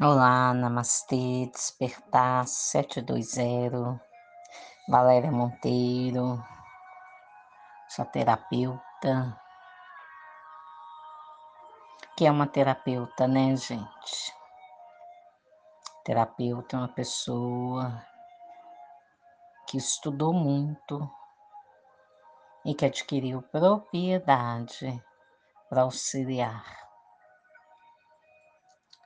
Olá, Namastê, Despertar 720, Valéria Monteiro, sua terapeuta. Que é uma terapeuta, né, gente? Terapeuta é uma pessoa que estudou muito e que adquiriu propriedade para auxiliar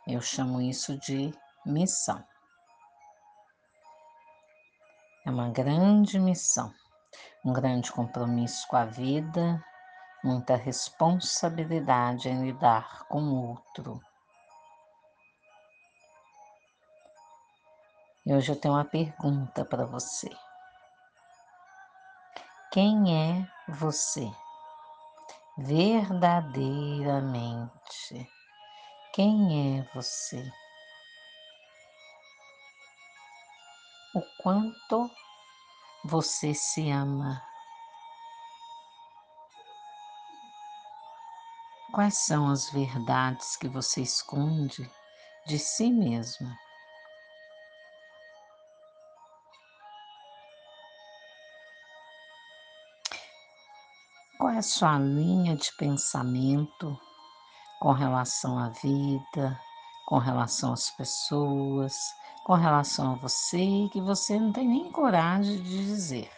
eu chamo isso de missão. É uma grande missão, um grande compromisso com a vida, muita responsabilidade em lidar com o outro. E hoje eu tenho uma pergunta para você. Quem é você? Verdadeiramente. Quem é você? O quanto você se ama? Quais são as verdades que você esconde de si mesmo? Qual é a sua linha de pensamento com relação à vida, com relação às pessoas, com relação a você, que você não tem nem coragem de dizer.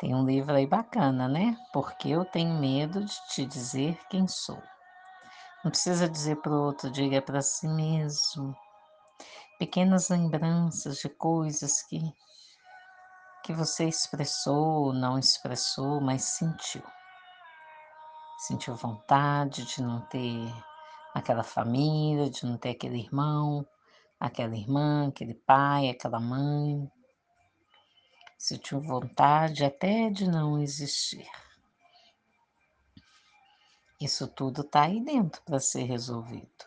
Tem um livro aí bacana, né? Porque eu tenho medo de te dizer quem sou. Não precisa dizer para o outro, diga para si mesmo. Pequenas lembranças de coisas que que você expressou, não expressou, mas sentiu sentiu vontade de não ter aquela família, de não ter aquele irmão, aquela irmã, aquele pai, aquela mãe. Sentiu vontade até de não existir. Isso tudo está aí dentro para ser resolvido.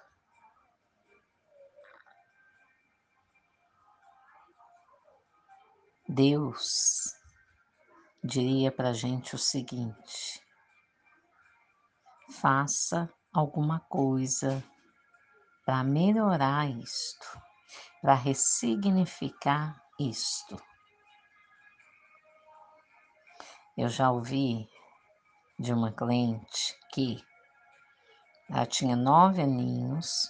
Deus diria para a gente o seguinte: faça alguma coisa para melhorar isto, para ressignificar isto. Eu já ouvi de uma cliente que ela tinha nove aninhos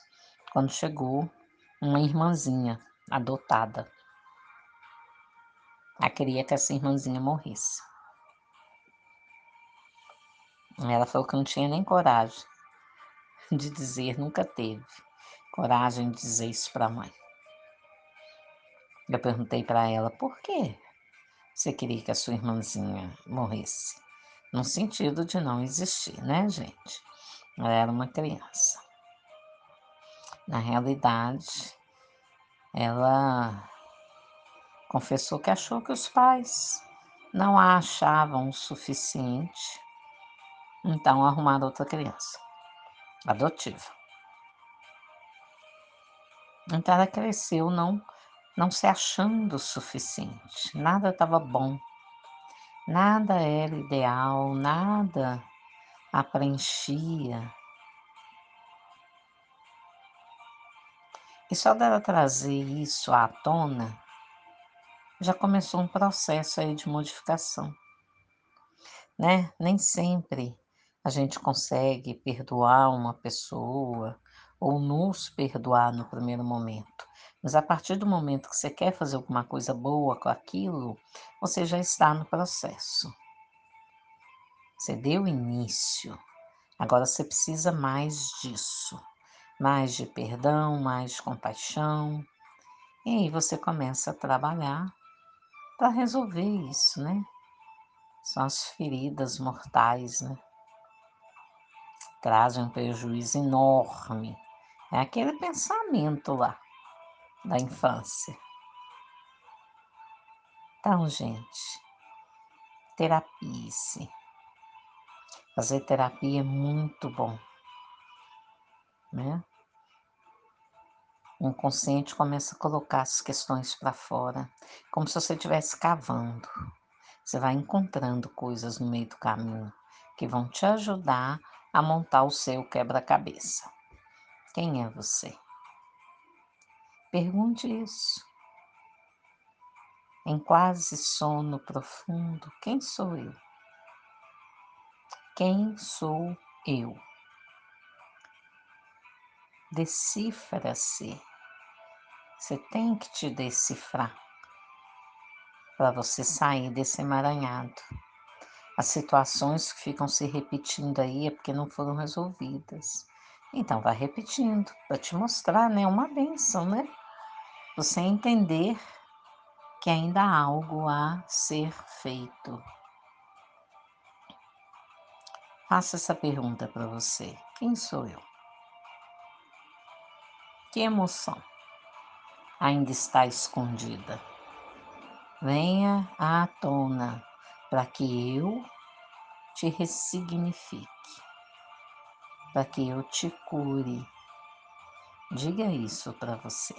quando chegou uma irmãzinha adotada. Ela queria que essa irmãzinha morresse. Ela falou que não tinha nem coragem de dizer, nunca teve coragem de dizer isso para a mãe. Eu perguntei para ela por que você queria que a sua irmãzinha morresse. No sentido de não existir, né, gente? Ela era uma criança. Na realidade, ela confessou que achou que os pais não a achavam o suficiente então, arrumar outra criança adotiva. Então, ela cresceu não, não se achando o suficiente. Nada estava bom. Nada era ideal, nada a preenchia. E só dela trazer isso à tona, já começou um processo aí de modificação, né? Nem sempre a gente consegue perdoar uma pessoa ou nos perdoar no primeiro momento. Mas a partir do momento que você quer fazer alguma coisa boa com aquilo, você já está no processo. Você deu início. Agora você precisa mais disso. Mais de perdão, mais de compaixão. E aí você começa a trabalhar para resolver isso, né? São as feridas mortais, né? Trazem um prejuízo enorme. É aquele pensamento lá da infância. Então, gente, terapia-se. Fazer terapia é muito bom, né? O inconsciente começa a colocar as questões para fora, como se você estivesse cavando. Você vai encontrando coisas no meio do caminho que vão te ajudar a montar o seu quebra-cabeça. Quem é você? Pergunte isso. Em quase sono profundo, quem sou eu? Quem sou eu? Decifra-se. Você tem que te decifrar para você sair desse emaranhado. As situações que ficam se repetindo aí é porque não foram resolvidas. Então, vai repetindo para te mostrar, né? Uma benção, né? Você entender que ainda há algo a ser feito. Faça essa pergunta para você: quem sou eu? Que emoção ainda está escondida? Venha à tona para que eu te ressignifique, para que eu te cure. Diga isso para você.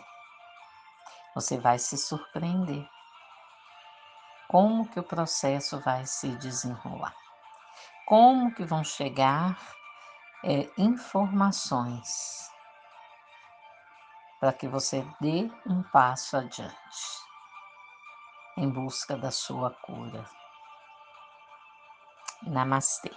Você vai se surpreender. Como que o processo vai se desenrolar? Como que vão chegar é, informações para que você dê um passo adiante em busca da sua cura. Namastê.